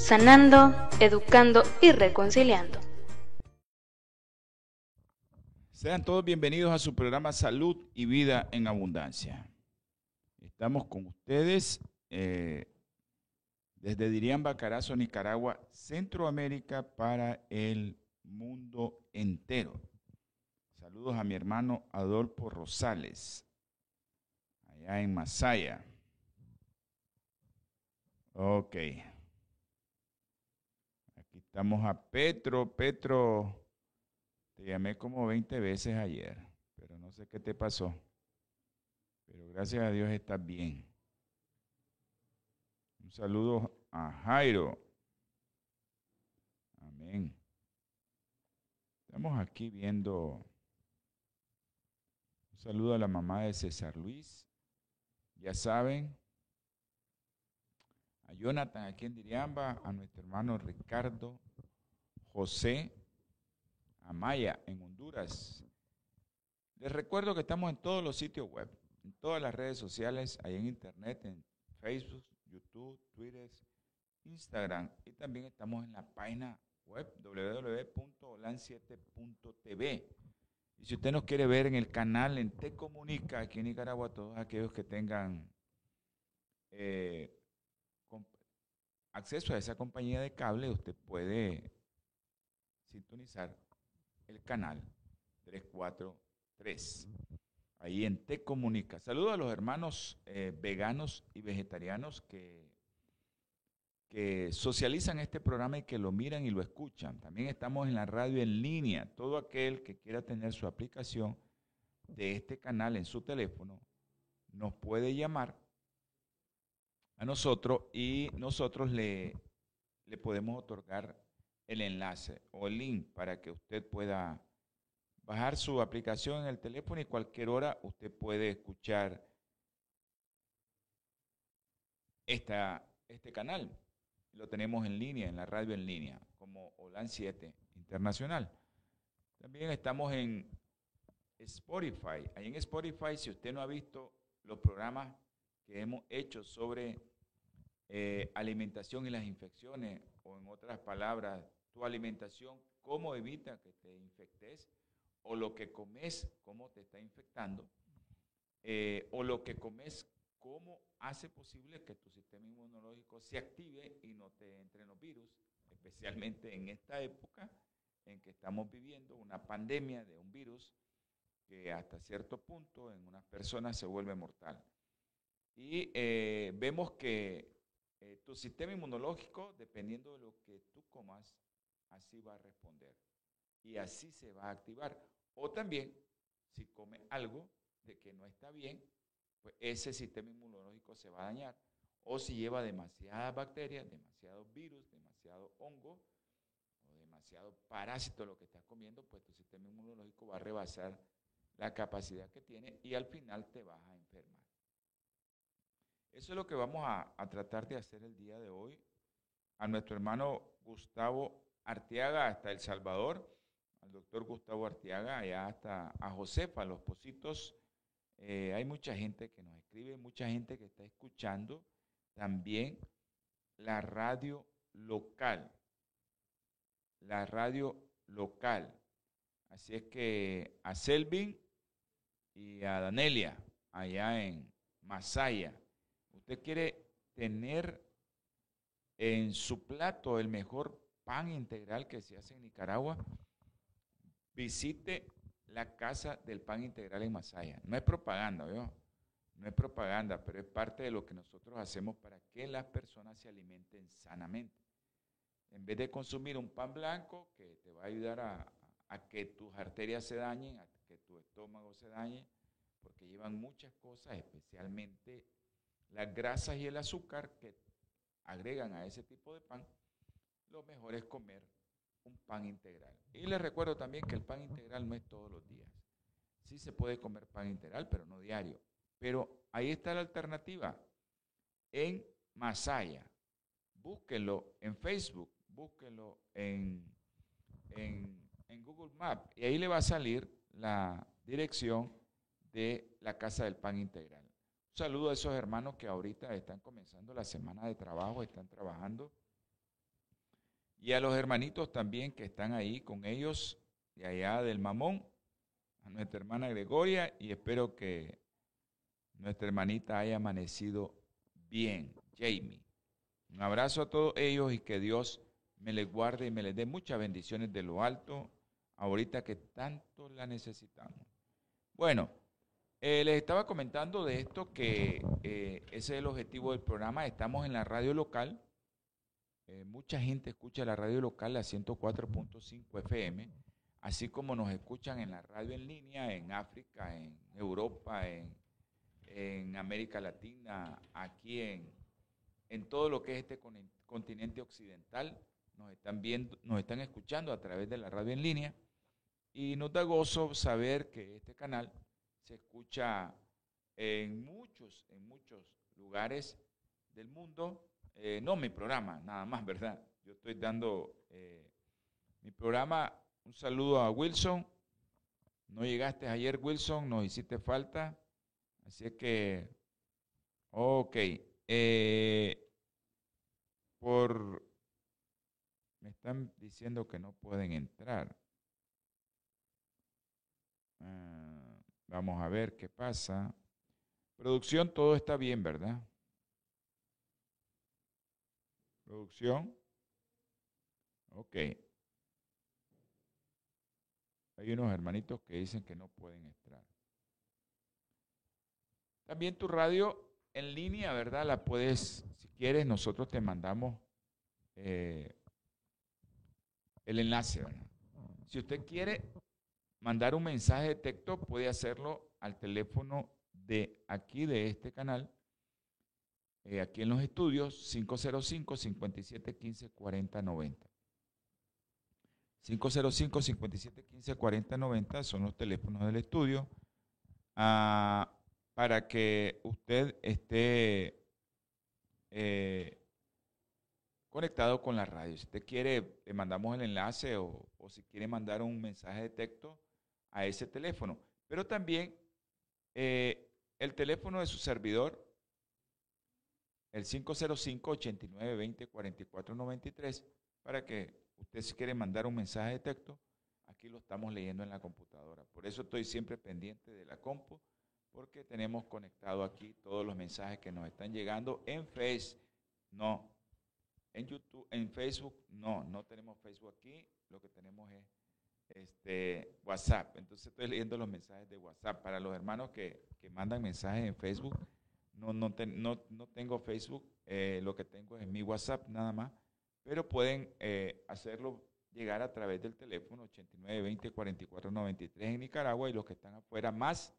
sanando, educando y reconciliando. Sean todos bienvenidos a su programa Salud y Vida en Abundancia. Estamos con ustedes eh, desde Diriamba, Carazo, Nicaragua, Centroamérica para el mundo entero. Saludos a mi hermano Adolfo Rosales, allá en Masaya. Ok. Estamos a Petro. Petro, te llamé como 20 veces ayer, pero no sé qué te pasó. Pero gracias a Dios estás bien. Un saludo a Jairo. Amén. Estamos aquí viendo. Un saludo a la mamá de César Luis. Ya saben, a Jonathan aquí en Diriamba, a nuestro hermano Ricardo José Amaya en Honduras. Les recuerdo que estamos en todos los sitios web, en todas las redes sociales, ahí en internet, en Facebook, YouTube, Twitter, Instagram y también estamos en la página web www.olan7.tv. Y si usted nos quiere ver en el canal en Te Comunica, aquí en Nicaragua, todos aquellos que tengan eh, acceso a esa compañía de cable, usted puede sintonizar el canal 343. Ahí en Te Comunica. Saludo a los hermanos eh, veganos y vegetarianos que, que socializan este programa y que lo miran y lo escuchan. También estamos en la radio en línea. Todo aquel que quiera tener su aplicación de este canal en su teléfono nos puede llamar a nosotros y nosotros le, le podemos otorgar el enlace o el link para que usted pueda bajar su aplicación en el teléfono y cualquier hora usted puede escuchar esta, este canal. Lo tenemos en línea, en la radio en línea, como OLAN 7 Internacional. También estamos en Spotify. Ahí en Spotify, si usted no ha visto los programas que hemos hecho sobre eh, alimentación y las infecciones, o en otras palabras, tu alimentación, cómo evita que te infectes, o lo que comes, cómo te está infectando, eh, o lo que comes, cómo hace posible que tu sistema inmunológico se active y no te entren los virus, especialmente en esta época en que estamos viviendo una pandemia de un virus que hasta cierto punto en unas personas se vuelve mortal. Y eh, vemos que eh, tu sistema inmunológico, dependiendo de lo que tú comas, así va a responder. Y así se va a activar. O también, si come algo de que no está bien, pues ese sistema inmunológico se va a dañar. O si lleva demasiadas bacterias, demasiados virus, demasiado hongo o demasiado parásito lo que estás comiendo, pues tu sistema inmunológico va a rebasar la capacidad que tiene y al final te vas a enfermar. Eso es lo que vamos a, tratar de hacer el día de hoy. A nuestro hermano Gustavo Arteaga hasta El Salvador, al doctor Gustavo Arteaga, allá hasta a Josefa, Los Positos. Eh, hay mucha gente que nos escribe, mucha gente que está escuchando también la radio local. La radio local. Así es que a Selvin y a Danelia, allá en Masaya, usted quiere tener en su plato el mejor pan integral que se hace en Nicaragua, visite la casa del pan integral en Masaya. No es propaganda, ¿vio? No es propaganda, pero es parte de lo que nosotros hacemos para que las personas se alimenten sanamente. En vez de consumir un pan blanco que te va a ayudar a, a que tus arterias se dañen, a que tu estómago se dañe, porque llevan muchas cosas, especialmente las grasas y el azúcar que agregan a ese tipo de pan, lo mejor es comer un pan integral. Y les recuerdo también que el pan integral no es todos los días. Sí se puede comer pan integral, pero no diario. Pero ahí está la alternativa. En Masaya. Búsquenlo en Facebook, búsquenlo en, en, en Google Maps y ahí le va a salir la dirección de la Casa del Pan Integral. Saludo a esos hermanos que ahorita están comenzando la semana de trabajo, están trabajando. Y a los hermanitos también que están ahí con ellos de allá del Mamón, a nuestra hermana Gregoria, y espero que nuestra hermanita haya amanecido bien, Jamie. Un abrazo a todos ellos y que Dios me les guarde y me les dé muchas bendiciones de lo alto, ahorita que tanto la necesitamos. Bueno, eh, les estaba comentando de esto que eh, ese es el objetivo del programa. Estamos en la radio local. Eh, mucha gente escucha la radio local, la 104.5 FM, así como nos escuchan en la radio en línea en África, en Europa, en, en América Latina, aquí en, en todo lo que es este continente occidental. Nos están viendo, nos están escuchando a través de la radio en línea y nos da gozo saber que este canal se escucha en muchos, en muchos lugares del mundo. Eh, no mi programa, nada más, ¿verdad? Yo estoy dando eh, mi programa. Un saludo a Wilson. No llegaste ayer, Wilson, nos hiciste falta. Así que, ok. Eh, por, me están diciendo que no pueden entrar. Ah, vamos a ver qué pasa. Producción, todo está bien, ¿verdad? Producción. Ok. Hay unos hermanitos que dicen que no pueden entrar. También tu radio en línea, ¿verdad? La puedes, si quieres, nosotros te mandamos eh, el enlace. Si usted quiere mandar un mensaje de texto, puede hacerlo al teléfono de aquí, de este canal, eh, aquí en los estudios, 505-5715-4090. 505-5715-4090 son los teléfonos del estudio. Ah, para que usted esté eh, conectado con la radio. Si usted quiere, le mandamos el enlace o, si quiere mandar un mensaje de texto a ese teléfono. Pero también eh, el teléfono de su servidor, el 505-8920-4493, para que usted si quiere mandar un mensaje de texto, aquí lo estamos leyendo en la computadora. Por eso estoy siempre pendiente de la compu porque tenemos conectado aquí todos los mensajes que nos están llegando en Face, no, en YouTube, en Facebook, no, no tenemos Facebook aquí, lo que tenemos es este, WhatsApp. Entonces estoy leyendo los mensajes de WhatsApp. Para los hermanos que, mandan mensajes en Facebook, no, no, no, tengo Facebook, eh, lo que tengo es mi WhatsApp nada más, pero pueden eh, hacerlo llegar a través del teléfono 8920 4493 en Nicaragua y los que están afuera más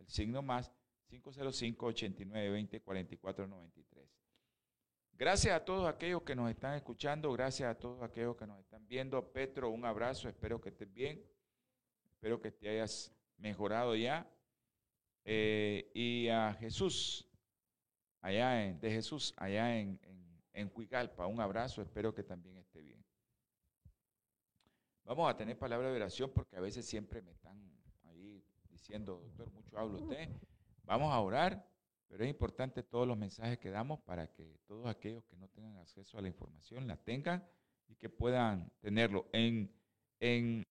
el signo más 505-8920-4493. Gracias a todos aquellos que nos están escuchando, gracias a todos aquellos que nos están viendo. Petro, un abrazo, espero que estés bien, espero que te hayas mejorado ya. Eh, y a Jesús, allá en, de Jesús, allá en, en, en un abrazo, espero que también esté bien. Vamos a tener palabra de oración porque a veces siempre me están diciendo, doctor, mucho habla usted. Vamos a orar, pero es importante todos los mensajes que damos para que todos aquellos que no tengan acceso a la información la tengan y que puedan tenerlo. En, en,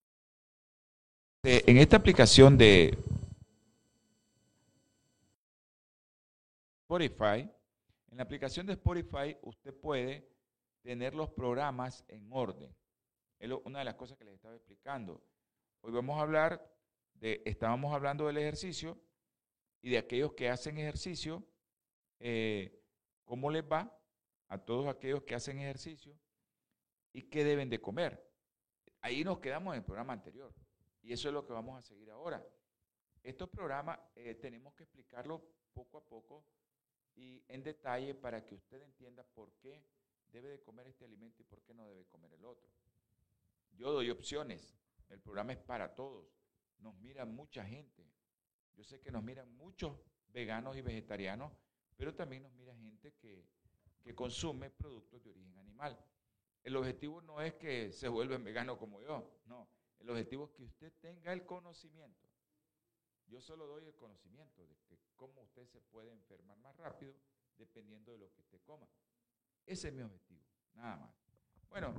en esta aplicación de Spotify, en la aplicación de Spotify usted puede tener los programas en orden. Es una de las cosas que les estaba explicando. Hoy vamos a hablar estábamos hablando del ejercicio y de aquellos que hacen ejercicio, eh, cómo les va a todos aquellos que hacen ejercicio y qué deben de comer. Ahí nos quedamos en el programa anterior y eso es lo que vamos a seguir ahora. Estos programas eh, tenemos que explicarlo poco a poco y en detalle para que usted entienda por qué debe de comer este alimento y por qué no debe comer el otro. Yo doy opciones. El programa es para todos. Nos mira mucha gente. Yo sé que nos miran muchos veganos y vegetarianos, pero también nos mira gente que, que consume productos de origen animal. El objetivo no es que se vuelvan veganos como yo, no. El objetivo es que usted tenga el conocimiento. Yo solo doy el conocimiento de que cómo usted se puede enfermar más rápido dependiendo de lo que usted coma. Ese es mi objetivo, nada más. Bueno,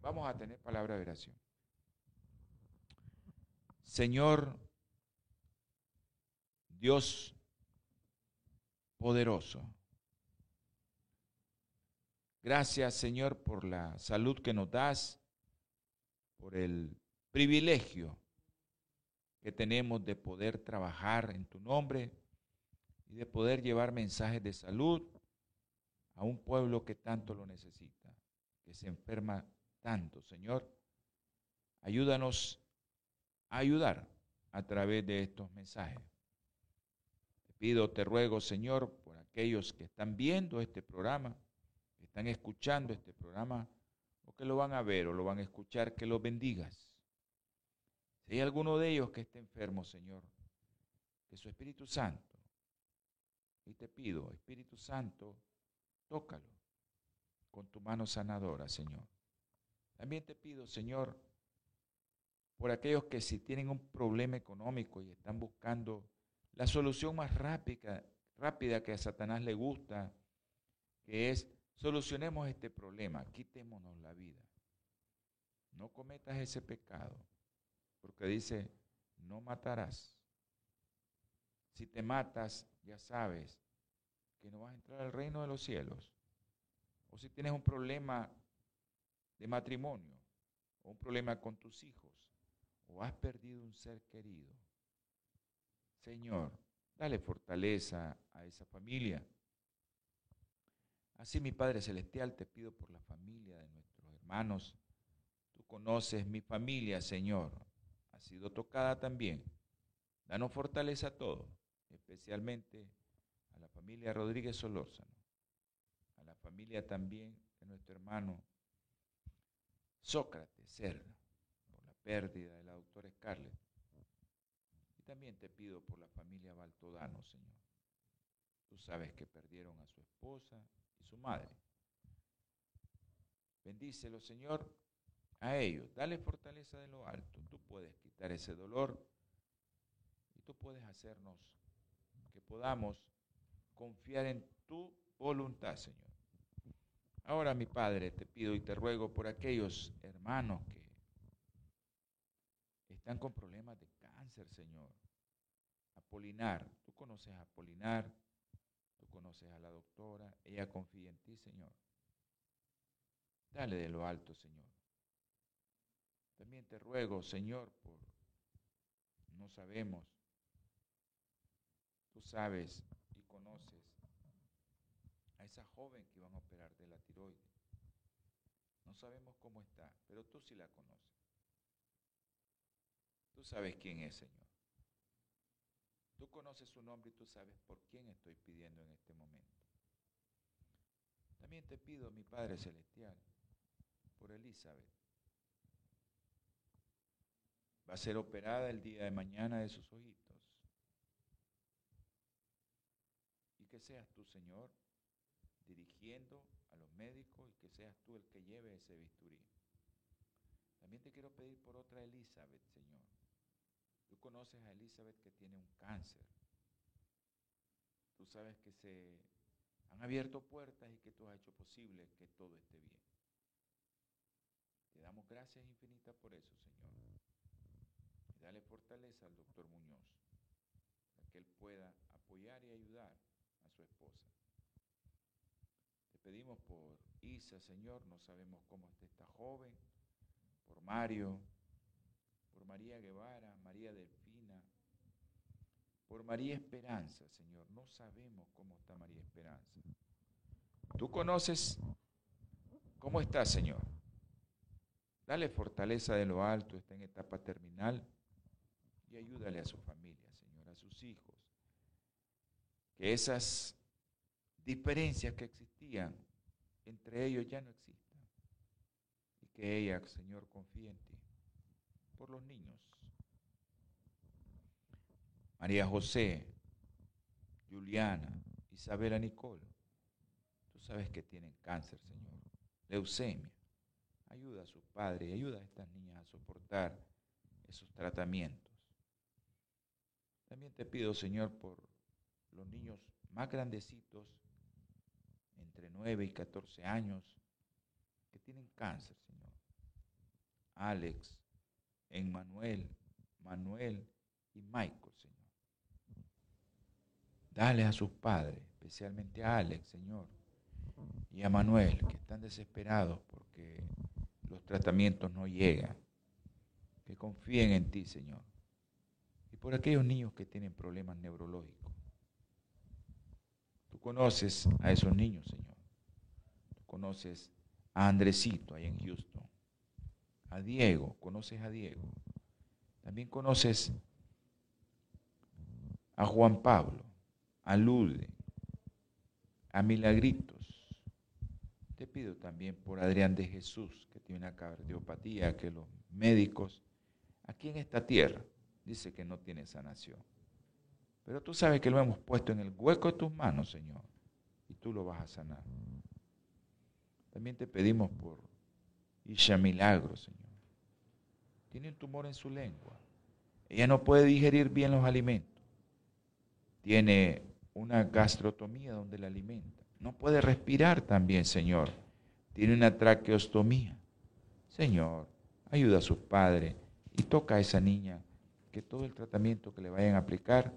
vamos a tener palabra de oración. Señor Dios poderoso, gracias Señor por la salud que nos das, por el privilegio que tenemos de poder trabajar en tu nombre y de poder llevar mensajes de salud a un pueblo que tanto lo necesita, que se enferma tanto. Señor, ayúdanos a ayudar a través de estos mensajes. Pido, te ruego, Señor, por aquellos que están viendo este programa, que están escuchando este programa, o que lo van a ver o lo van a escuchar, que los bendigas. Si hay alguno de ellos que esté enfermo, Señor, que su Espíritu Santo, y te pido, Espíritu Santo, tócalo con tu mano sanadora, Señor. También te pido, Señor, por aquellos que si tienen un problema económico y están buscando la solución más rápida, rápida que a Satanás le gusta, es solucionemos este problema, quitémonos la vida. No cometas ese pecado, porque dice, no matarás. Si te matas, ya sabes que no vas a entrar al reino de los cielos. O si tienes un problema de matrimonio, o un problema con tus hijos, o has perdido un ser querido, Señor, dale fortaleza a esa familia. Así, mi Padre Celestial, te pido por la familia de nuestros hermanos. Tú conoces mi familia, Señor. Ha sido tocada también. Danos fortaleza a todos, especialmente a la familia Rodríguez Solórzano, a la familia también de nuestro hermano Sócrates Cerda, por la pérdida de la doctora Scarlett. También te pido por la familia Baltodano, Señor. Tú sabes que perdieron a su esposa y su madre. Bendícelo, Señor, a ellos. Dale fortaleza de lo alto. Tú puedes quitar ese dolor y tú puedes hacernos que podamos confiar en tu voluntad, Señor. Ahora, mi Padre, te pido y te ruego por aquellos hermanos que están con problemas de cáncer, Señor. Apolinar, tú conoces a Apolinar, tú conoces a la doctora, ella confía en ti, Señor. Dale de lo alto, Señor. También te ruego, Señor, por no sabemos, tú sabes y conoces a esa joven que iban a operar de la tiroides. No sabemos cómo está, pero tú sí la conoces. Tú sabes quién es, Señor. Tú conoces su nombre y tú sabes por quién estoy pidiendo en este momento. También te pido, mi Padre Celestial, por Elizabeth. Va a ser operada el día de mañana de sus ojitos. Y que seas tú, Señor, dirigiendo a los médicos y que seas tú el que lleve ese bisturí. También te quiero pedir por otra Elizabeth, Señor. Tú conoces a Elizabeth que tiene un cáncer. Tú sabes que se han abierto puertas y que tú has hecho posible que todo esté bien. Te damos gracias infinitas por eso, Señor. Y dale fortaleza al doctor Muñoz para que él pueda apoyar y ayudar a su esposa pedimos por Isa, Señor, no sabemos cómo está esta joven, por Mario, por María Guevara, María Delfina, por María Esperanza, Señor, no sabemos cómo está María Esperanza. Tú conoces cómo está, Señor. Dale fortaleza de lo alto, está en etapa terminal y ayúdale a su familia, Señor, a sus hijos. Que esas diferencias que existían entre ellos ya no existan. Y que ella, Señor, confíe en ti. Por los niños. María José, Juliana, Isabela Nicole. Tú sabes que tienen cáncer, Señor. Leucemia. Ayuda a sus padres ayuda a estas niñas a soportar esos tratamientos. También te pido, Señor, por los niños más grandecitos, entre 9 y 14 años, que tienen cáncer, Señor. Alex, Emmanuel, Manuel y Michael, Señor. Dale a sus padres, especialmente a Alex, Señor, y a Manuel, que están desesperados porque los tratamientos no llegan. Que confíen en ti, Señor. Y por aquellos niños que tienen problemas neurológicos. Tú conoces a esos niños, Señor. Tú conoces a Andresito ahí en Houston. A Diego, conoces a Diego. También conoces a Juan Pablo, a Lude, a Milagritos. Te pido también por Adrián de Jesús, que tiene una cardiopatía, que los médicos aquí en esta tierra dice que no tiene sanación. Pero tú sabes que lo hemos puesto en el hueco de tus manos, Señor, y tú lo vas a sanar. También te pedimos por Isha Milagro, Señor. Tiene un tumor en su lengua. Ella no puede digerir bien los alimentos. Tiene una gastrotomía donde la alimenta. No puede respirar también, Señor. Tiene una traqueostomía. Señor, ayuda a sus padres y toca a esa niña que todo el tratamiento que le vayan a aplicar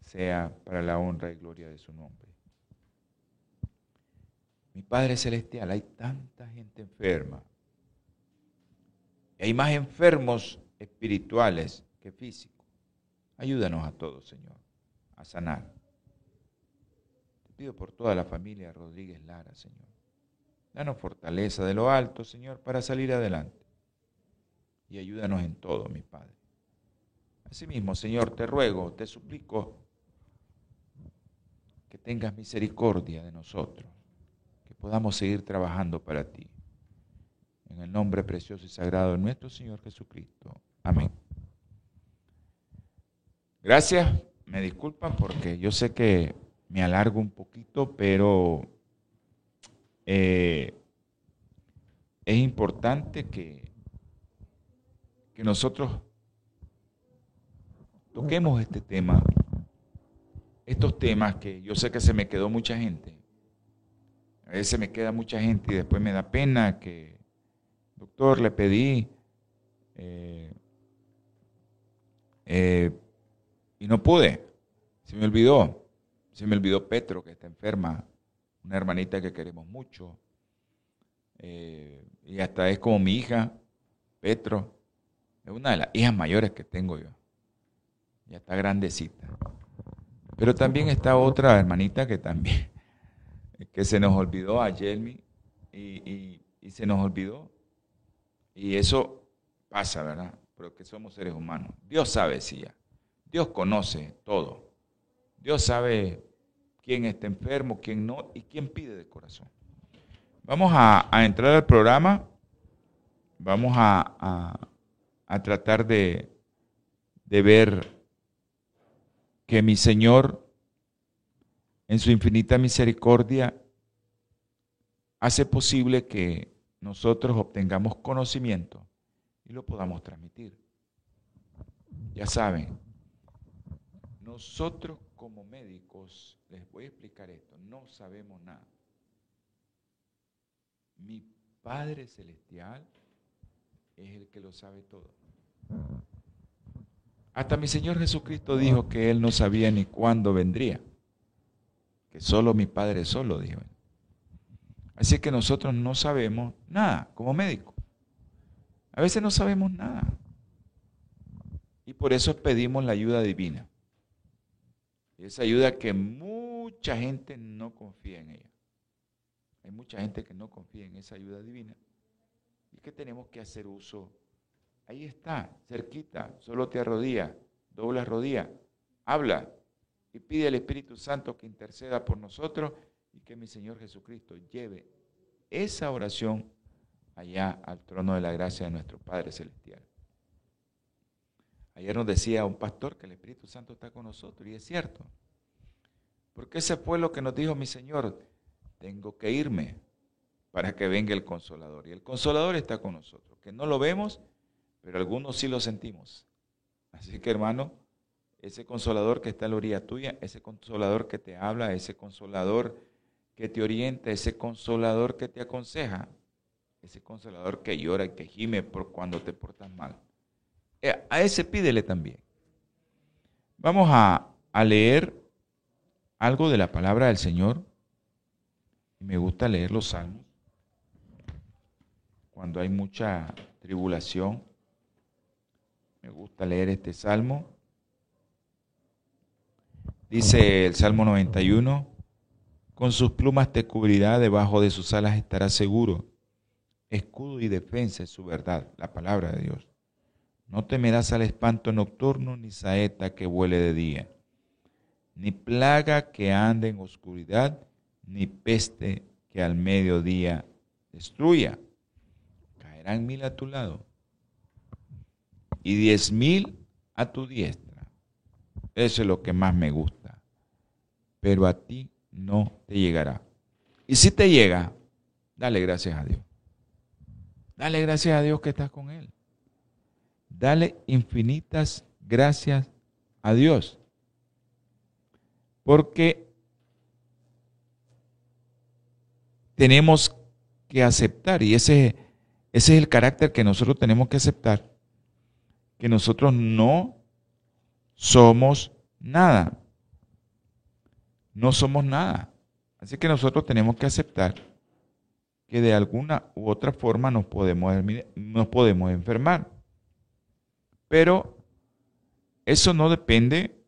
sea para la honra y gloria de su nombre. Mi Padre Celestial, hay tanta gente enferma. Hay más enfermos espirituales que físicos. Ayúdanos a todos, Señor, a sanar. Te pido por toda la familia Rodríguez Lara, Señor. Danos fortaleza de lo alto, Señor, para salir adelante. Y ayúdanos en todo, mi Padre. Asimismo, Señor, te ruego, te suplico que tengas misericordia de nosotros, que podamos seguir trabajando para ti. En el nombre precioso y sagrado de nuestro Señor Jesucristo. Amén. Gracias, me disculpan porque yo sé que me alargo un poquito, pero eh, es importante que, que nosotros toquemos este tema, estos temas que yo sé que se me quedó mucha gente. A veces me queda mucha gente y después me da pena que, doctor, le pedí eh, eh, y no pude. Se me olvidó. Se me olvidó Petro, que está enferma, una hermanita que queremos mucho. Eh, y hasta es como mi hija, Petro. Es una de las hijas mayores que tengo yo ya está grandecita. Pero también está otra hermanita que también, que se nos olvidó a Jelmy y, se nos olvidó. Y eso pasa, ¿verdad? Pero que somos seres humanos. Dios sabe ya. Dios conoce todo. Dios sabe quién está enfermo, quién no y quién pide de corazón. Vamos a, entrar al programa. Vamos a, a tratar de, de ver que mi Señor, en su infinita misericordia, hace posible que nosotros obtengamos conocimiento y lo podamos transmitir. Ya saben, nosotros como médicos, les voy a explicar esto, no sabemos nada. Mi Padre Celestial es el que lo sabe todo. Hasta mi Señor Jesucristo dijo que Él no sabía ni cuándo vendría, que solo mi Padre solo dijo. Así que nosotros no sabemos nada como médicos. A veces no sabemos nada. Y por eso pedimos la ayuda divina. esa ayuda que mucha gente no confía en ella. Hay mucha gente que no confía en esa ayuda divina y que tenemos que hacer uso Ahí está, cerquita, solo te arrodilla, dobla rodilla, habla y pide al Espíritu Santo que interceda por nosotros y que mi Señor Jesucristo lleve esa oración allá al trono de la gracia de nuestro Padre Celestial. Ayer nos decía un pastor que el Espíritu Santo está con nosotros y es cierto. Porque ese fue lo que nos dijo mi Señor. Tengo que irme para que venga el consolador. Y el consolador está con nosotros, que no lo vemos, pero algunos sí lo sentimos. Así que hermano, ese consolador que está a la orilla tuya, ese consolador que te habla, ese consolador que te orienta, ese consolador que te aconseja, ese consolador que llora y que gime por cuando te portas mal. Eh, a ese pídele también. Vamos a, a leer algo de la palabra del Señor. Me gusta leer los salmos. Cuando hay mucha tribulación, me gusta leer este salmo. Dice el Salmo 91, con sus plumas te cubrirá, debajo de sus alas estará seguro. Escudo y defensa es su verdad, la palabra de Dios. No temerás al espanto nocturno, ni saeta que vuele de día, ni plaga que ande en oscuridad, ni peste que al mediodía destruya. Caerán mil a tu lado y diez mil a tu diestra. Eso es lo que más me gusta pero a ti no te llegará. Y si te llega, dale gracias a Dios. Dale gracias a Dios que estás con Él. Dale infinitas gracias a Dios. Porque tenemos que aceptar, y ese, ese es el carácter que nosotros tenemos que aceptar, que nosotros no somos nada no somos nada. Así que nosotros tenemos que aceptar que de alguna u otra forma nos podemos, nos podemos enfermar. Pero eso no depende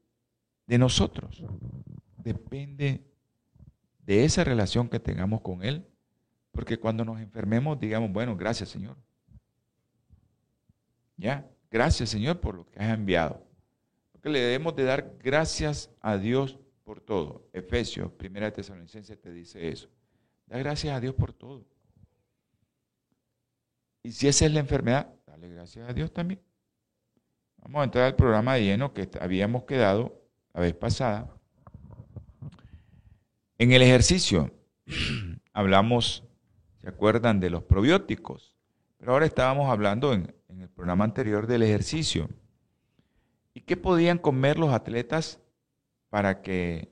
de nosotros. Depende de esa relación que tengamos con Él. Porque cuando nos enfermemos, digamos, bueno, gracias Señor. Ya, gracias Señor por lo que has enviado. Porque le debemos de dar gracias a Dios por todo. Efesios, primera Tesalonicense te dice eso. Da gracias a Dios por todo. Y si esa es la enfermedad, dale gracias a Dios también. Vamos a entrar al programa de lleno que habíamos quedado la vez pasada. En el ejercicio hablamos, ¿se acuerdan de los probióticos? Pero ahora estábamos hablando en, en el programa anterior del ejercicio. ¿Y qué podían comer los atletas para que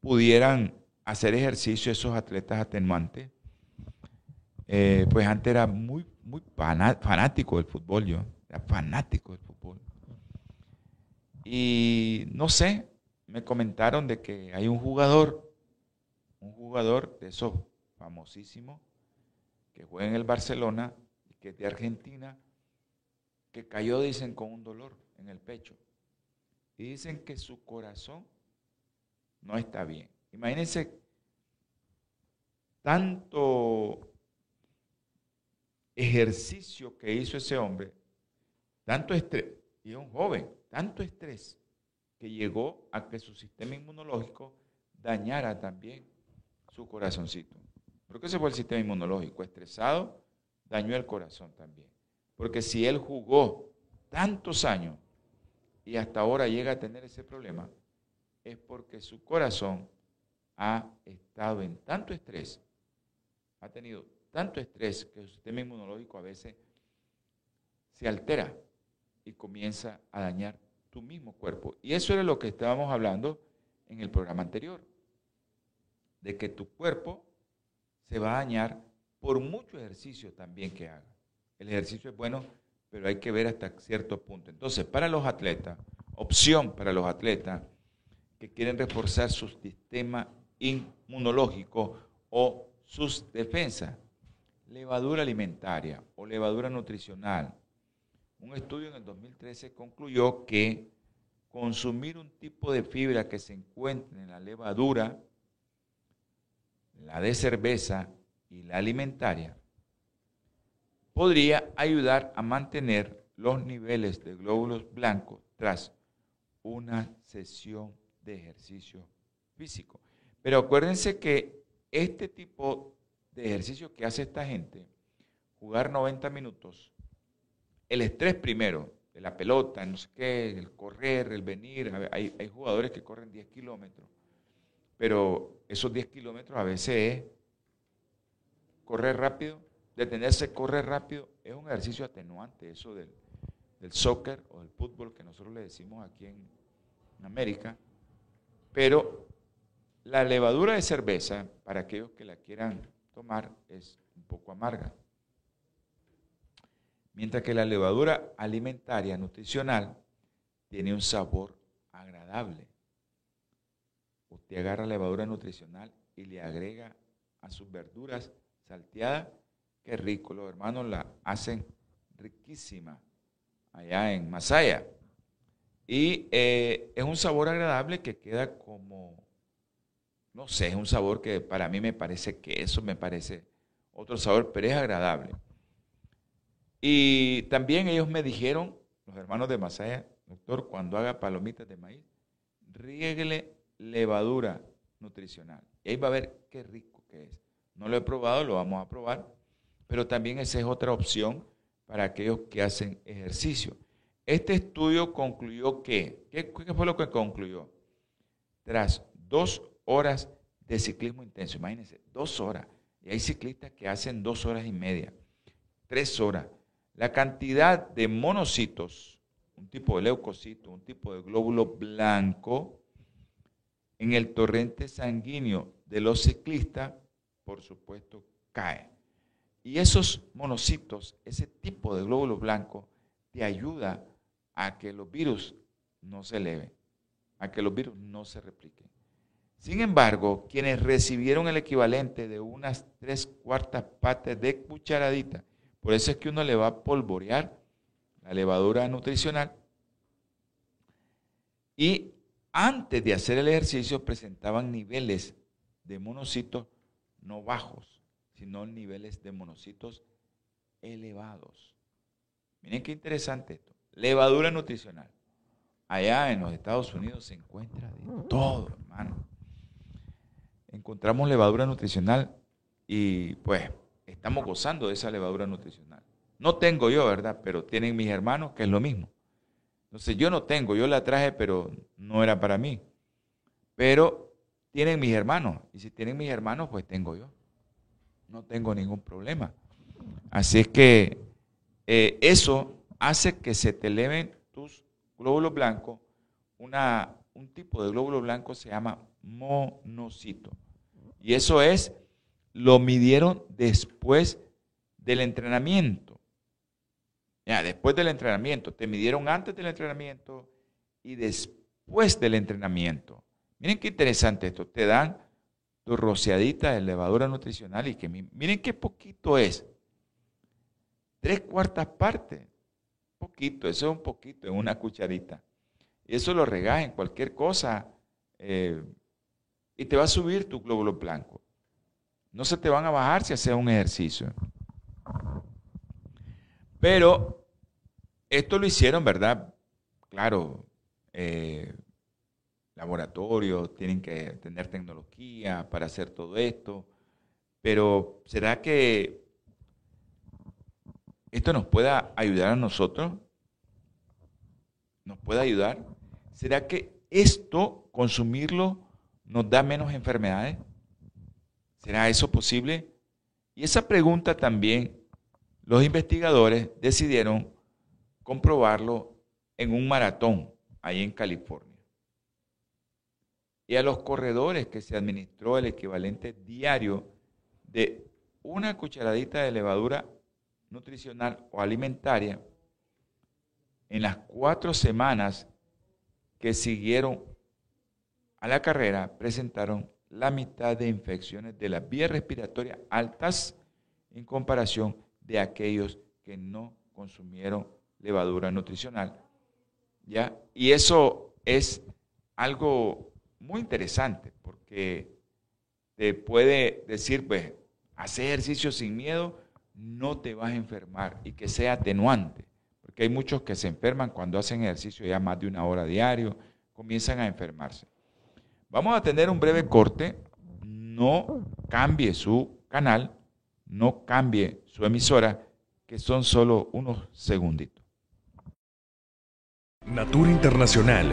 pudieran hacer ejercicio esos atletas atenuantes. Eh, pues antes era muy, muy fanático del fútbol yo, era fanático del fútbol. Y no sé, me comentaron de que hay un jugador, un jugador de esos famosísimos, que juega en el Barcelona y que es de Argentina, que cayó, dicen, con un dolor en el pecho dicen que su corazón no está bien. Imagínense tanto ejercicio que hizo ese hombre, tanto estrés, y un joven, tanto estrés, que llegó a que su sistema inmunológico dañara también su corazoncito. Porque ese fue el sistema inmunológico, estresado, dañó el corazón también. Porque si él jugó tantos años y hasta ahora llega a tener ese problema, es porque su corazón ha estado en tanto estrés, ha tenido tanto estrés que su sistema inmunológico a veces se altera y comienza a dañar tu mismo cuerpo. Y eso era lo que estábamos hablando en el programa anterior, de que tu cuerpo se va a dañar por mucho ejercicio también que haga. El ejercicio es bueno pero hay que ver hasta cierto punto. Entonces, para los atletas, opción para los atletas que quieren reforzar su sistema inmunológico o sus defensas, levadura alimentaria o levadura nutricional. Un estudio en el 2013 concluyó que consumir un tipo de fibra que se encuentra en la levadura, la de cerveza y la alimentaria, podría ayudar a mantener los niveles de glóbulos blancos tras una sesión de ejercicio físico. Pero acuérdense que este tipo de ejercicio que hace esta gente, jugar 90 minutos, el estrés primero, de la pelota, no sé qué, el correr, el venir, hay, jugadores que corren 10 kilómetros, pero esos 10 kilómetros a veces es correr rápido, detenerse, correr rápido, es un ejercicio atenuante, eso del, del soccer o del fútbol que nosotros le decimos aquí en, en América, pero la levadura de cerveza, para aquellos que la quieran tomar, es un poco amarga. Mientras que la levadura alimentaria, nutricional, tiene un sabor agradable. Usted agarra levadura nutricional y le agrega a sus verduras salteadas, qué rico, los hermanos la hacen riquísima allá en Masaya. Y eh, es un sabor agradable que queda como, no sé, es un sabor que para mí me parece que eso me parece otro sabor, pero es agradable. Y también ellos me dijeron, los hermanos de Masaya, doctor, cuando haga palomitas de maíz, rieguele levadura nutricional. Y ahí va a ver qué rico que es. No lo he probado, lo vamos a probar, pero también esa es otra opción para aquellos que hacen ejercicio. Este estudio concluyó que, ¿qué, fue lo que concluyó? Tras dos horas de ciclismo intenso, imagínense, dos horas, y hay ciclistas que hacen dos horas y media, tres horas, la cantidad de monocitos, un tipo de leucocito, un tipo de glóbulo blanco, en el torrente sanguíneo de los ciclistas, por supuesto, cae. Y esos monocitos, ese tipo de glóbulo blanco, te ayuda a que los virus no se eleven, a que los virus no se repliquen. Sin embargo, quienes recibieron el equivalente de unas tres cuartas partes de cucharadita, por eso es que uno le va a polvorear la levadura nutricional, y antes de hacer el ejercicio presentaban niveles de monocitos no bajos, sino niveles de monocitos elevados. Miren qué interesante esto. Levadura nutricional. Allá en los Estados Unidos se encuentra de todo, hermano. Encontramos levadura nutricional y pues estamos gozando de esa levadura nutricional. No tengo yo, ¿verdad? Pero tienen mis hermanos que es lo mismo. Entonces yo no tengo, yo la traje, pero no era para mí. Pero tienen mis hermanos. Y si tienen mis hermanos, pues tengo yo. No tengo ningún problema. Así es que eh, eso hace que se te eleven tus glóbulos blancos. Una, un tipo de glóbulo blanco se llama monocito. Y eso es, lo midieron después del entrenamiento. Ya, después del entrenamiento. Te midieron antes del entrenamiento y después del entrenamiento. Miren qué interesante esto. Te dan tu rociadita de levadura nutricional y que miren qué poquito es. Tres cuartas partes poquito, eso es un poquito, en una cucharita. Y eso lo regas en cualquier cosa eh, y te va a subir tu glóbulo blanco. No se te van a bajar si haces un ejercicio. Pero esto lo hicieron, ¿verdad? Claro, eh, laboratorios, tienen que tener tecnología para hacer todo esto. Pero ¿será que ¿Esto nos pueda ayudar a nosotros? ¿Nos puede ayudar? ¿Será que esto, consumirlo, nos da menos enfermedades? ¿Será eso posible? Y esa pregunta también los investigadores decidieron comprobarlo en un maratón ahí en California. Y a los corredores que se administró el equivalente diario de una cucharadita de levadura nutricional o alimentaria, en las cuatro semanas que siguieron a la carrera presentaron la mitad de infecciones de las vías respiratorias altas en comparación de aquellos que no consumieron levadura nutricional. ¿Ya? Y eso es algo muy interesante porque te puede decir, pues, hacer ejercicio sin miedo no te vas a enfermar y que sea atenuante, porque hay muchos que se enferman cuando hacen ejercicio ya más de una hora diario, comienzan a enfermarse. Vamos a tener un breve corte, no cambie su canal, no cambie su emisora, que son solo unos segunditos. Natura Internacional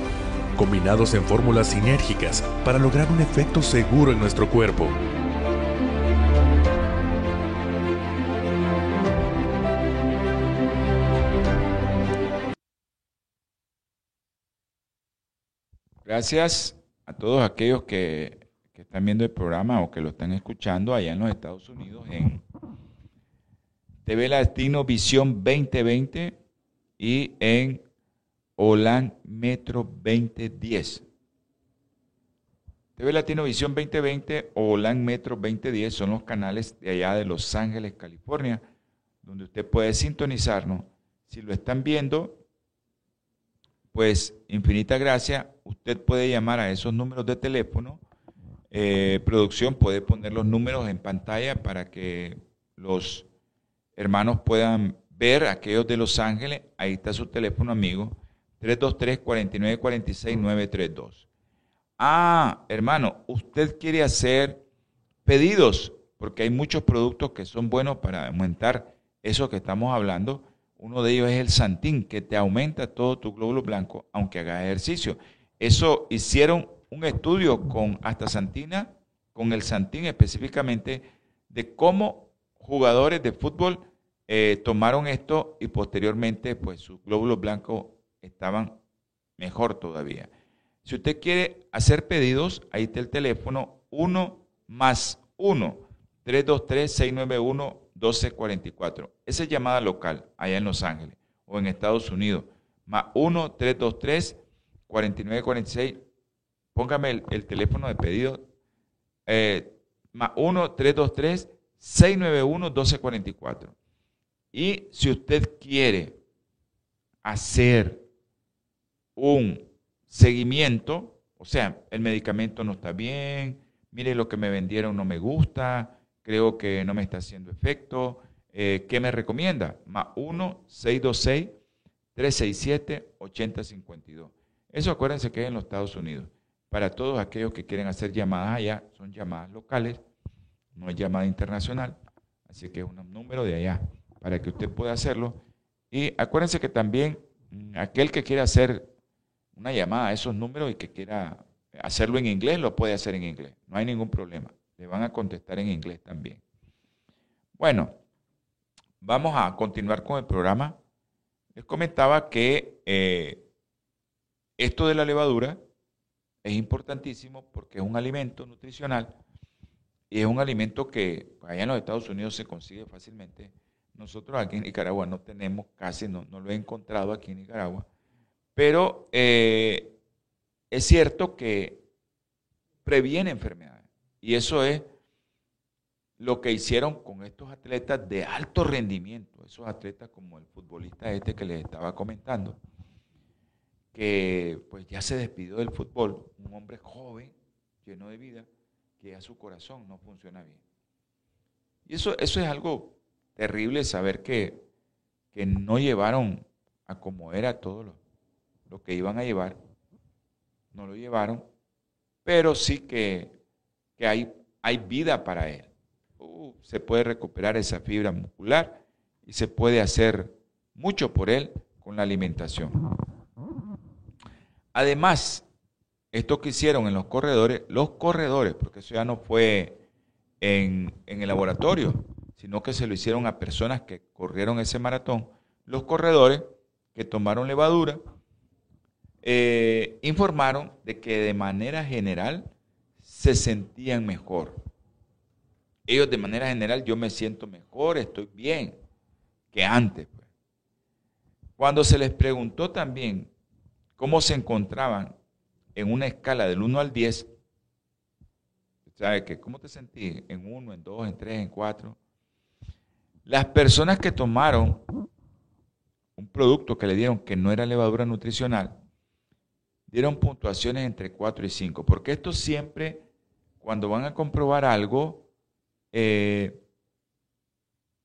combinados en fórmulas sinérgicas para lograr un efecto seguro en nuestro cuerpo. Gracias a todos aquellos que, están viendo el programa o que lo están escuchando allá en los Estados Unidos en TV Latino Visión 2020 y en OLAN Metro 2010. TV Latino Visión 2020 o OLAN Metro 2010 son los canales de allá de Los Ángeles, California, donde usted puede sintonizarnos. Si lo están viendo, pues infinita gracia, usted puede llamar a esos números de teléfono. Eh, producción puede poner los números en pantalla para que los hermanos puedan ver aquellos de Los Ángeles. Ahí está su teléfono amigo, 323-4946-932. Ah, hermano, usted quiere hacer pedidos, porque hay muchos productos que son buenos para aumentar eso que estamos hablando uno de ellos es el Santín, que te aumenta todo tu glóbulo blanco, aunque hagas ejercicio. Eso hicieron un estudio con hasta Santina, con el Santín específicamente, de cómo jugadores de fútbol eh, tomaron esto y posteriormente, pues sus glóbulos blancos estaban mejor todavía. Si usted quiere hacer pedidos, ahí está el teléfono 1 más 1 323 691 1244. Esa es llamada local, allá en Los Ángeles o en Estados Unidos. Más 1-323-4946. Póngame el, teléfono de pedido. Eh, más 1-323-691-1244. Y si usted quiere hacer un seguimiento, o sea, el medicamento no está bien, mire lo que me vendieron no me gusta, creo que no me está haciendo efecto. Eh, ¿Qué me recomienda? Más 1-626-367-8052. Eso acuérdense que es en los Estados Unidos. Para todos aquellos que quieren hacer llamadas allá, son llamadas locales, no es llamada internacional. Así que es un número de allá para que usted pueda hacerlo. Y acuérdense que también mm, aquel que quiera hacer una llamada a esos números y que quiera hacerlo en inglés, lo puede hacer en inglés. No hay ningún problema. Le van a contestar en inglés también. Bueno, vamos a continuar con el programa. Les comentaba que eh, esto de la levadura es importantísimo porque es un alimento nutricional y es un alimento que allá en los Estados Unidos se consigue fácilmente. Nosotros aquí en Nicaragua no tenemos casi, no, lo he encontrado aquí en Nicaragua, pero eh, es cierto que previene enfermedades. Y eso es lo que hicieron con estos atletas de alto rendimiento, esos atletas como el futbolista este que les estaba comentando, que pues ya se despidió del fútbol, un hombre joven, lleno de vida, que ya su corazón no funciona bien. Y eso, eso es algo terrible saber que, que no llevaron a como era todo lo, lo que iban a llevar, no lo llevaron, pero sí que que hay, hay vida para él. Uh, se puede recuperar esa fibra muscular y se puede hacer mucho por él con la alimentación. Además, esto que hicieron en los corredores, los corredores, porque eso ya no fue en, el laboratorio, sino que se lo hicieron a personas que corrieron ese maratón, los corredores que tomaron levadura, eh, informaron de que de manera general se sentían mejor. Ellos de manera general, yo me siento mejor, estoy bien que antes. Pues. Cuando se les preguntó también cómo se encontraban en una escala del 1 al 10, ¿sabe que ¿Cómo te sentí? En 1, en 2, en 3, en 4. Las personas que tomaron un producto que le dieron que no era levadura nutricional, dieron puntuaciones entre 4 y 5, porque esto siempre, cuando van a comprobar algo, eh,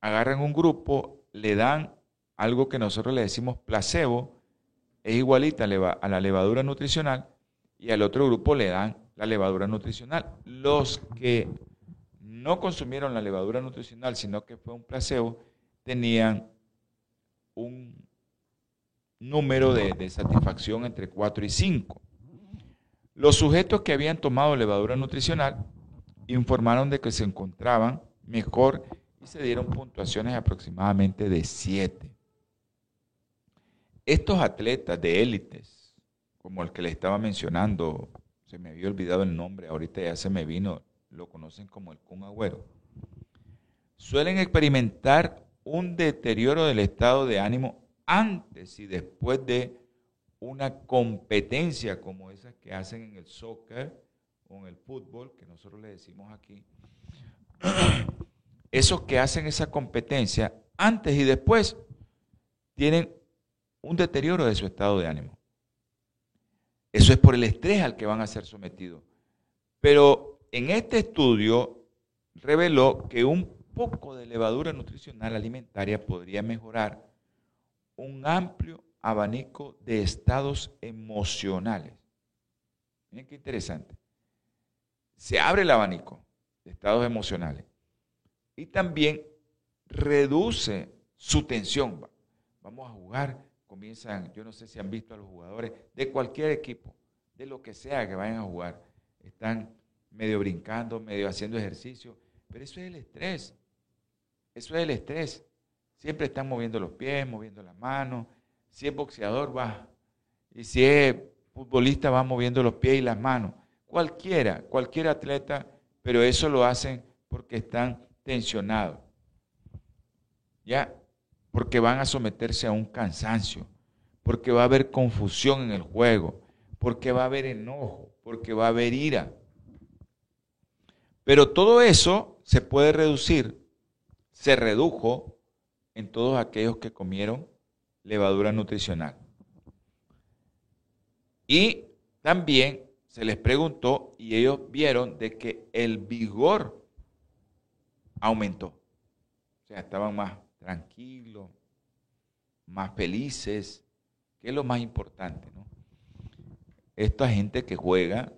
agarran un grupo, le dan algo que nosotros le decimos placebo, es igualita a la levadura nutricional, y al otro grupo le dan la levadura nutricional. Los que no consumieron la levadura nutricional, sino que fue un placebo, tenían un número de, de satisfacción entre 4 y 5. Los sujetos que habían tomado levadura nutricional informaron de que se encontraban mejor y se dieron puntuaciones aproximadamente de 7. Estos atletas de élites, como el que le estaba mencionando, se me había olvidado el nombre, ahorita ya se me vino, lo conocen como el Kun Agüero, suelen experimentar un deterioro del estado de ánimo antes y después de una competencia como esas que hacen en el soccer o en el fútbol, que nosotros le decimos aquí. Esos que hacen esa competencia antes y después tienen un deterioro de su estado de ánimo. Eso es por el estrés al que van a ser sometidos. Pero en este estudio reveló que un poco de levadura nutricional alimentaria podría mejorar un amplio abanico de estados emocionales. Miren qué interesante. Se abre el abanico de estados emocionales y también reduce su tensión. Vamos a jugar, comienzan, yo no sé si han visto a los jugadores de cualquier equipo, de lo que sea que vayan a jugar, están medio brincando, medio haciendo ejercicio, pero eso es el estrés. Eso es el estrés. Siempre están moviendo los pies, moviendo las manos. Si es boxeador, va. Y si es futbolista, va moviendo los pies y las manos. Cualquiera, cualquier atleta, pero eso lo hacen porque están tensionados. ¿Ya? Porque van a someterse a un cansancio, porque va a haber confusión en el juego, porque va a haber enojo, porque va a haber ira. Pero todo eso se puede reducir, se redujo en todos aquellos que comieron levadura nutricional. Y también se les preguntó y ellos vieron de que el vigor aumentó. O sea, estaban más tranquilos, más felices, que es lo más importante, ¿no? Esta gente que juega,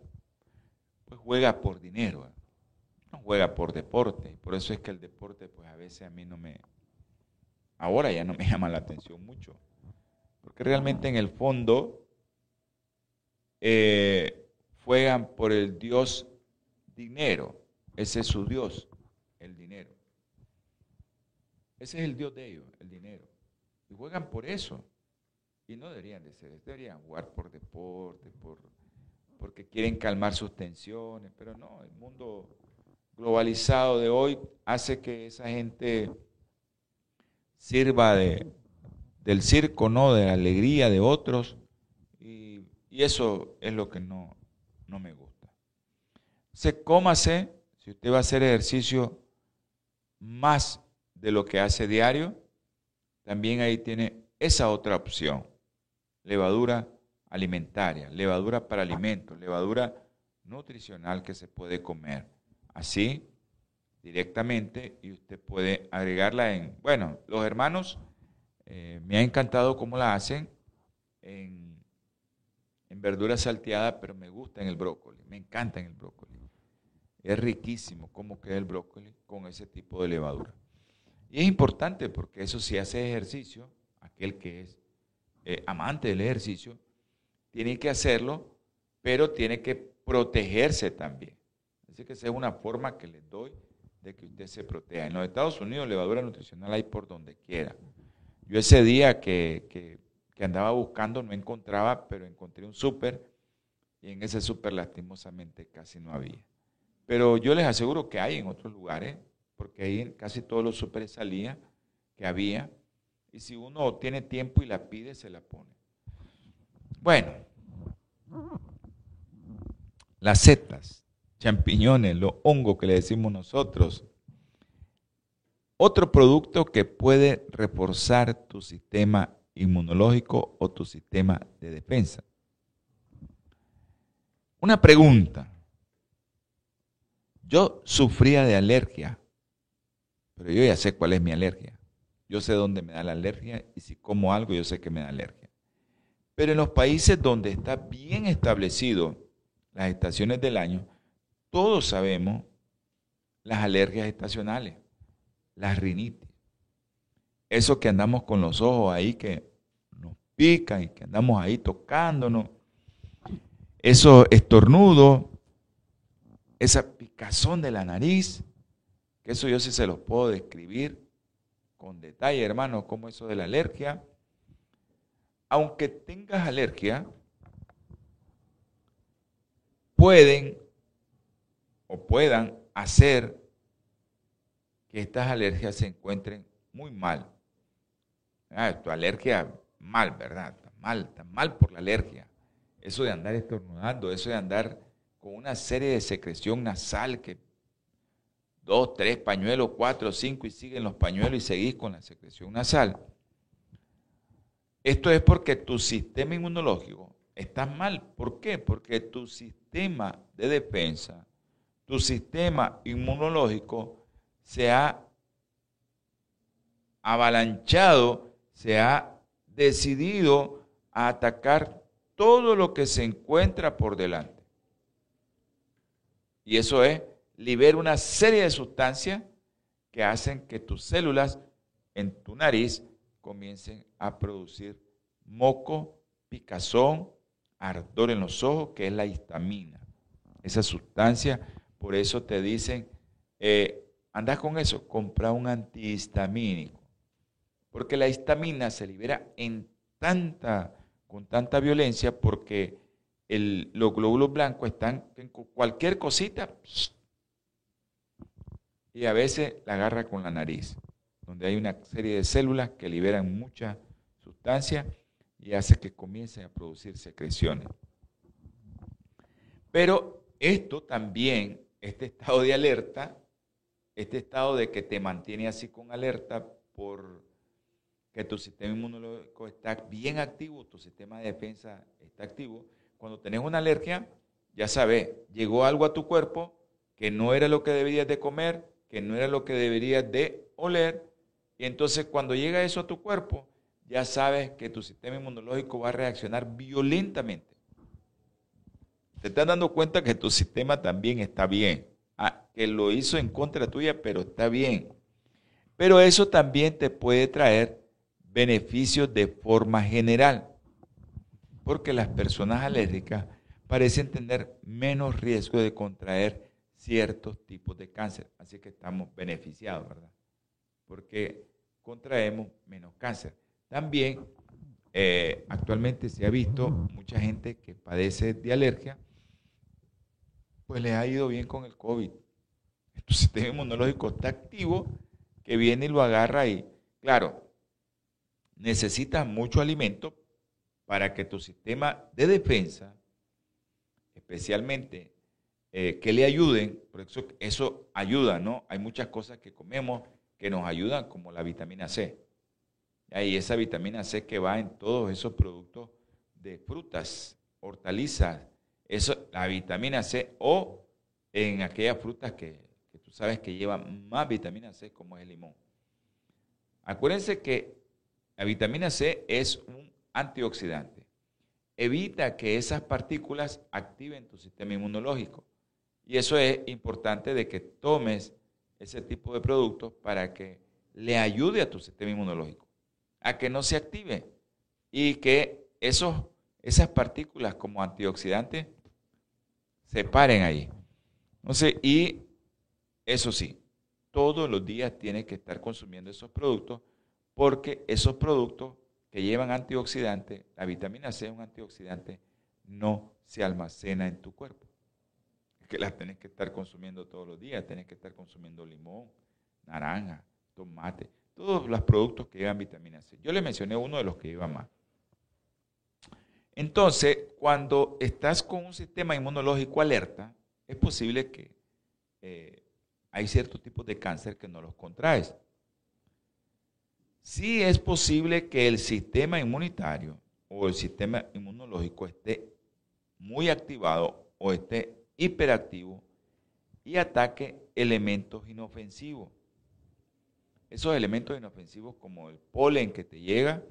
pues juega por dinero, no juega por deporte. Por eso es que el deporte, pues a veces a mí no me, ahora ya no me llama la atención mucho. Porque realmente en el fondo eh, juegan por el Dios dinero. Ese es su Dios, el dinero. Ese es el Dios de ellos, el dinero. Y juegan por eso. Y no deberían de ser, deberían jugar por deporte, por, porque quieren calmar sus tensiones, pero no, el mundo globalizado de hoy hace que esa gente sirva de, del circo, ¿no? De la alegría de otros. Y, eso es lo que no, no me gusta. Se cómase, si usted va a hacer ejercicio más de lo que hace diario, también ahí tiene esa otra opción. Levadura alimentaria, levadura para alimentos, levadura nutricional que se puede comer. Así directamente y usted puede agregarla en, bueno, los hermanos, eh, me ha encantado cómo la hacen en, en verdura salteada, pero me gusta en el brócoli, me encanta en el brócoli. Es riquísimo cómo queda el brócoli con ese tipo de levadura. Y es importante porque eso si hace ejercicio, aquel que es eh, amante del ejercicio, tiene que hacerlo, pero tiene que protegerse también. Así que esa es una forma que les doy de que usted se proteja. En los Estados Unidos levadura nutricional hay por donde quiera. Yo ese día que, andaba buscando no encontraba, pero encontré un súper y en ese súper lastimosamente casi no había. Pero yo les aseguro que hay en otros lugares, porque ahí casi todos los súperes salía que había. Y si uno tiene tiempo y la pide, se la pone. Bueno, las setas champiñones, los hongos que le decimos nosotros. Otro producto que puede reforzar tu sistema inmunológico o tu sistema de defensa. Una pregunta. Yo sufría de alergia, pero yo ya sé cuál es mi alergia. Yo sé dónde me da la alergia y si como algo yo sé que me da alergia. Pero en los países donde está bien establecido las estaciones del año, todos sabemos las alergias estacionales, las rinitis. Eso que andamos con los ojos ahí que nos pican y que andamos ahí tocándonos. Eso estornudo, esa picazón de la nariz, que eso yo sí se los puedo describir con detalle, hermano, como eso de la alergia. Aunque tengas alergia, pueden o puedan hacer que estas alergias se encuentren muy mal. Ah, tu alergia mal, ¿verdad? Está mal, está mal por la alergia. Eso de andar estornudando, eso de andar con una serie de secreción nasal que dos, tres pañuelos, cuatro, cinco y siguen los pañuelos y seguís con la secreción nasal. Esto es porque tu sistema inmunológico está mal. ¿Por qué? Porque tu sistema de defensa, tu sistema inmunológico se ha avalanchado, se ha decidido a atacar todo lo que se encuentra por delante. Y eso es, libera una serie de sustancias que hacen que tus células en tu nariz comiencen a producir moco, picazón, ardor en los ojos, que es la histamina. Esa sustancia, por eso te dicen, eh, anda con eso, compra un antihistamínico. Porque la histamina se libera en tanta, con tanta violencia porque los glóbulos blancos están en cualquier cosita y a veces la agarra con la nariz, donde hay una serie de células que liberan mucha sustancia y hace que comiencen a producir secreciones. Pero esto también, este estado de alerta, este estado de que te mantiene así con alerta por que tu sistema inmunológico está bien activo, tu sistema de defensa está activo. Cuando tenés una alergia, ya sabes, llegó algo a tu cuerpo que no era lo que deberías de comer, que no era lo que deberías de oler, y entonces cuando llega eso a tu cuerpo, ya sabes que tu sistema inmunológico va a reaccionar violentamente. Te estás dando cuenta que tu sistema también está bien, ah, que lo hizo en contra tuya, pero está bien. Pero eso también te puede traer beneficios de forma general, porque las personas alérgicas parecen tener menos riesgo de contraer ciertos tipos de cáncer, así que estamos beneficiados, ¿verdad? Porque contraemos menos cáncer. También eh, actualmente se ha visto mucha gente que padece de alergia, pues les ha ido bien con el COVID. Tu sistema inmunológico está activo, que viene y lo agarra y, claro, necesitas mucho alimento para que tu sistema de defensa, especialmente eh, que le ayuden, por eso eso ayuda, ¿no? Hay muchas cosas que comemos que nos ayudan, como la vitamina C. Y esa vitamina C que va en todos esos productos de frutas, hortalizas, eso, la vitamina C o en aquellas frutas que, tú sabes que llevan más vitamina C, como es el limón. Acuérdense que la vitamina C es un antioxidante. Evita que esas partículas activen tu sistema inmunológico. Y eso es importante de que tomes ese tipo de productos para que le ayude a tu sistema inmunológico, a que no se active y que esos, esas partículas como antioxidantes se paren ahí. Entonces, y eso sí, todos los días tienes que estar consumiendo esos productos porque esos productos que llevan antioxidantes, la vitamina C es un antioxidante, no se almacena en tu cuerpo. Es que las tenés que estar consumiendo todos los días, tenés que estar consumiendo limón, naranja, tomate, todos los productos que llevan vitamina C. Yo le mencioné uno de los que lleva más. Entonces, cuando estás con un sistema inmunológico alerta, es posible que eh, hay ciertos tipos de cáncer que no los contraes. sí es posible que el sistema inmunitario o el sistema inmunológico esté muy activado o esté hiperactivo y ataque elementos inofensivos. Esos elementos inofensivos como el polen que te llega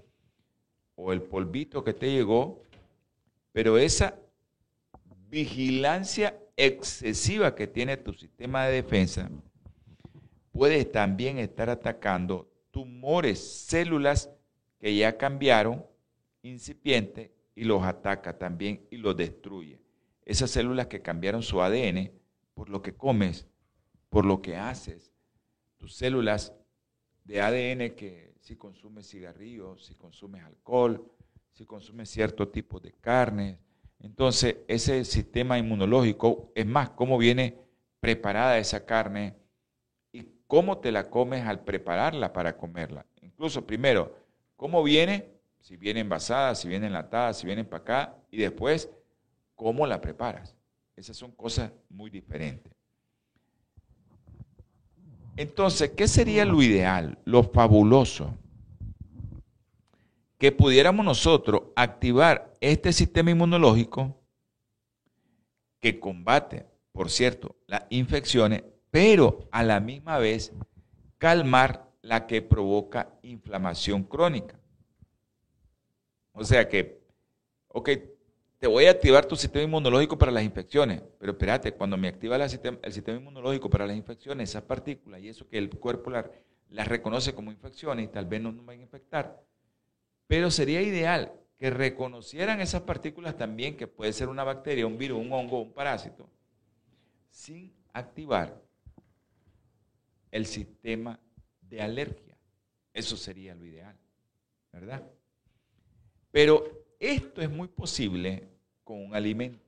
o el polvito que te llegó, pero esa vigilancia excesiva que tiene tu sistema de defensa puede también estar atacando tumores, células que ya cambiaron, incipientes, y los ataca también y los destruye. Esas células que cambiaron su ADN por lo que comes, por lo que haces, tus células de ADN que si consumes cigarrillos, si consumes alcohol, si consumes cierto tipo de carne. Entonces, ese sistema inmunológico, es más, cómo viene preparada esa carne y cómo te la comes al prepararla para comerla. Incluso primero, cómo viene, si viene envasada, si viene enlatada, si viene empacada, y después, cómo la preparas. Esas son cosas muy diferentes. Entonces, ¿qué sería lo ideal, lo fabuloso? Que pudiéramos nosotros activar este sistema inmunológico que combate, por cierto, las infecciones, pero a la misma vez calmar la que provoca inflamación crónica. O sea que, ok, te voy a activar tu sistema inmunológico para las infecciones. Pero espérate, cuando me activa el sistema, inmunológico para las infecciones, esas partículas y eso que el cuerpo las reconoce como infecciones y tal vez no nos van a infectar. Pero sería ideal que reconocieran esas partículas también, que puede ser una bacteria, un virus, un hongo, un parásito, sin activar el sistema de alergia. Eso sería lo ideal, ¿verdad? Pero esto es muy posible con un alimento,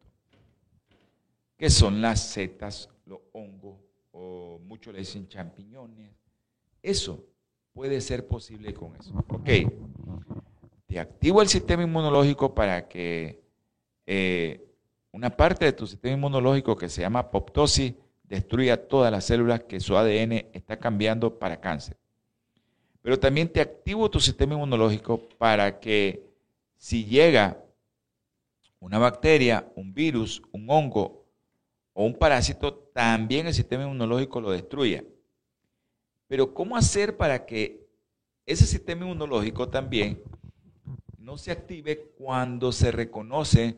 que son las setas, los hongos, o muchos le dicen champiñones. Eso puede ser posible con eso. Ok, te activo el sistema inmunológico para que eh, una parte de tu sistema inmunológico que se llama apoptosis destruya todas las células que su ADN está cambiando para cáncer. Pero también te activo tu sistema inmunológico para que si llega una bacteria, un virus, un hongo o un parásito, también el sistema inmunológico lo destruye. Pero ¿cómo hacer para que ese sistema inmunológico también no se active cuando se reconoce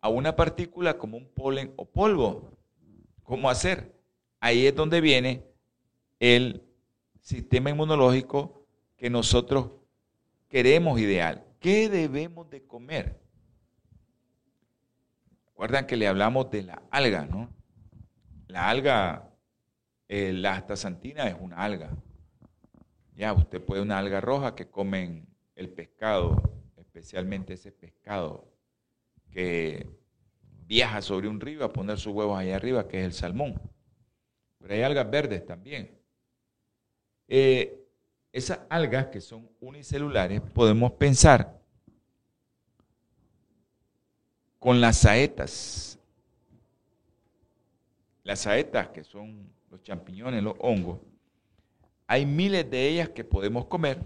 a una partícula como un polen o polvo? ¿Cómo hacer? Ahí es donde viene el sistema inmunológico que nosotros queremos ideal. ¿Qué debemos de comer? Recuerdan que le hablamos de la alga, ¿no? La alga, eh, la astaxantina es una alga. Ya, usted puede una alga roja que comen el pescado, especialmente ese pescado que viaja sobre un río a poner sus huevos ahí arriba, que es el salmón. Pero hay algas verdes también. Eh, esas algas que son unicelulares, podemos pensar con las saetas. Las saetas, que son los champiñones, los hongos, hay miles de ellas que podemos comer,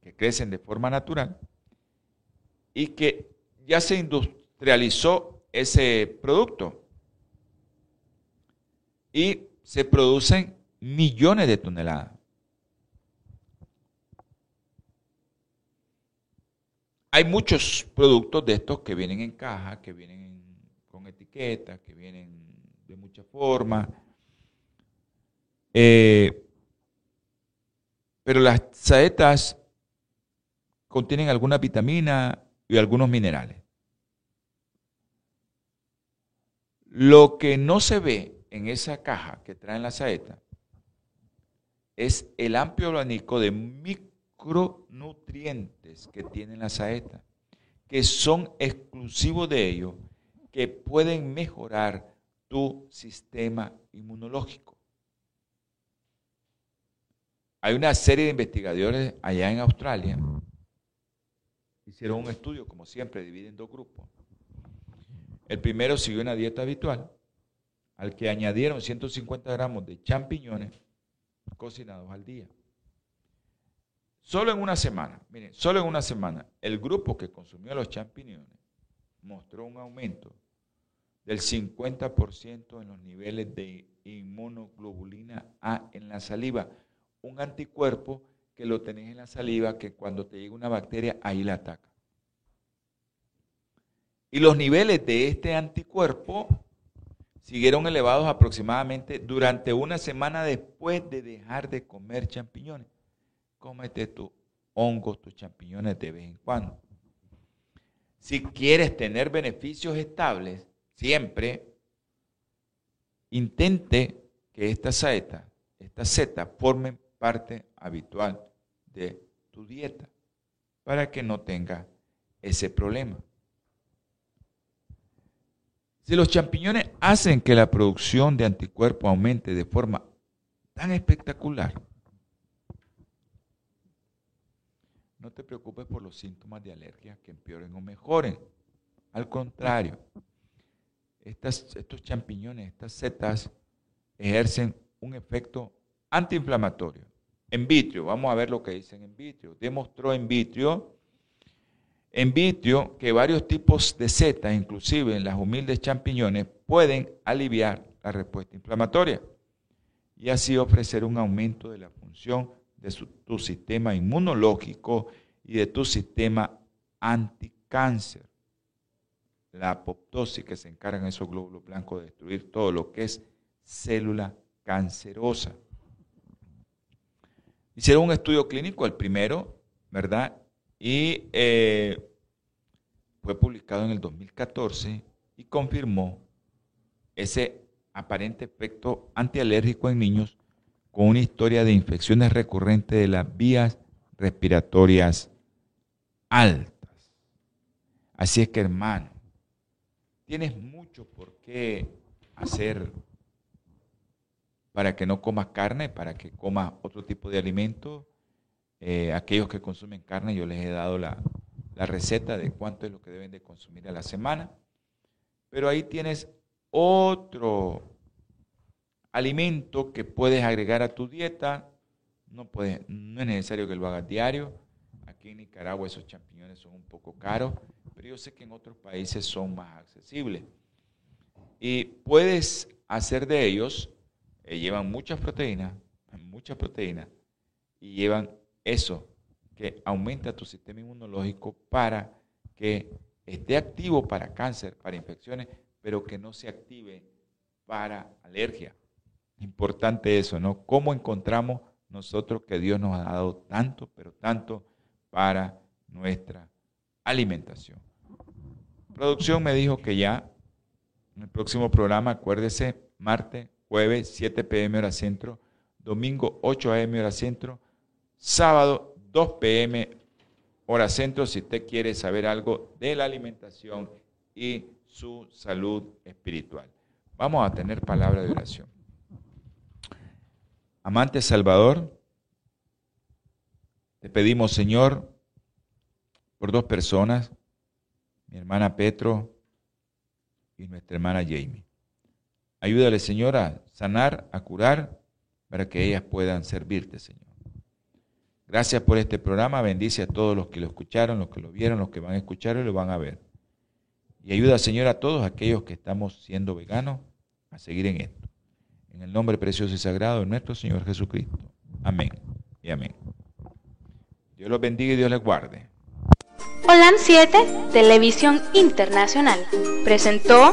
que crecen de forma natural, y que ya se industrializó ese producto. Y se producen millones de toneladas. Hay muchos productos de estos que vienen en caja, que vienen con etiquetas, que vienen de muchas formas. Eh, pero las saetas contienen alguna vitamina y algunos minerales. Lo que no se ve en esa caja que traen la saeta es el amplio abanico de micro micronutrientes que tiene la saeta, que son exclusivos de ellos, que pueden mejorar tu sistema inmunológico. Hay una serie de investigadores allá en Australia, hicieron un estudio, como siempre, dividen en dos grupos. El primero siguió una dieta habitual, al que añadieron 150 gramos de champiñones cocinados al día Solo en una semana, miren, solo en una semana, el grupo que consumió los champiñones mostró un aumento del 50% en los niveles de inmunoglobulina A en la saliva, un anticuerpo que lo tenés en la saliva que cuando te llega una bacteria ahí la ataca. Y los niveles de este anticuerpo siguieron elevados aproximadamente durante una semana después de dejar de comer champiñones. Cómete tus hongos, tus champiñones de vez en cuando. Si quieres tener beneficios estables, siempre intente que esta seta, esta seta formen parte habitual de tu dieta para que no tenga ese problema. Si los champiñones hacen que la producción de anticuerpos aumente de forma tan espectacular, no te preocupes por los síntomas de alergia que empeoren o mejoren. Al contrario, estos champiñones, estas setas, ejercen un efecto antiinflamatorio. En vitrio, vamos a ver lo que dicen en vitrio. Demostró en vitrio, en vitrio que varios tipos de setas, inclusive en las humildes champiñones, pueden aliviar la respuesta inflamatoria y así ofrecer un aumento de la función de tu sistema inmunológico y de tu sistema anticáncer. La apoptosis que se encarga en esos glóbulos blancos de destruir todo lo que es célula cancerosa. Hicieron un estudio clínico, el primero, ¿verdad? Y eh, fue publicado en el 2014 y confirmó ese aparente efecto antialérgico en niños con una historia de infecciones recurrentes de las vías respiratorias altas. Así es que hermano, tienes mucho por qué hacer para que no comas carne, para que comas otro tipo de alimento. Eh, aquellos que consumen carne, yo les he dado la, la receta de cuánto es lo que deben de consumir a la semana. Pero ahí tienes otro alimento que puedes agregar a tu dieta. No, puede, no es necesario que lo hagas diario. Aquí en Nicaragua esos champiñones son un poco caros, pero yo sé que en otros países son más accesibles. Y puedes hacer de ellos, eh, llevan muchas proteínas, muchas proteínas, y llevan eso que aumenta tu sistema inmunológico para que esté activo para cáncer, para infecciones, pero que no se active para alergia. Importante eso, ¿no? ¿Cómo encontramos nosotros que Dios nos ha dado tanto, pero tanto para nuestra alimentación? Producción me dijo que ya en el próximo programa, acuérdese, martes, jueves, 7 pm hora centro, domingo 8 am hora centro, sábado 2 pm hora centro, si usted quiere saber algo de la alimentación y su salud espiritual. Vamos a tener palabra de oración. Amante Salvador, te pedimos, Señor, por dos personas, mi hermana Petro y nuestra hermana Jamie. Ayúdale, Señor, a sanar, a curar, para que ellas puedan servirte, Señor. Gracias por este programa. Bendice a todos los que lo escucharon, los que lo vieron, los que van a escuchar y lo van a ver. Y ayuda, Señor, a todos aquellos que estamos siendo veganos a seguir en esto. En el nombre precioso y sagrado de nuestro Señor Jesucristo. Amén y amén. Dios los bendiga y Dios les guarde. Holan 7, Televisión Internacional, presentó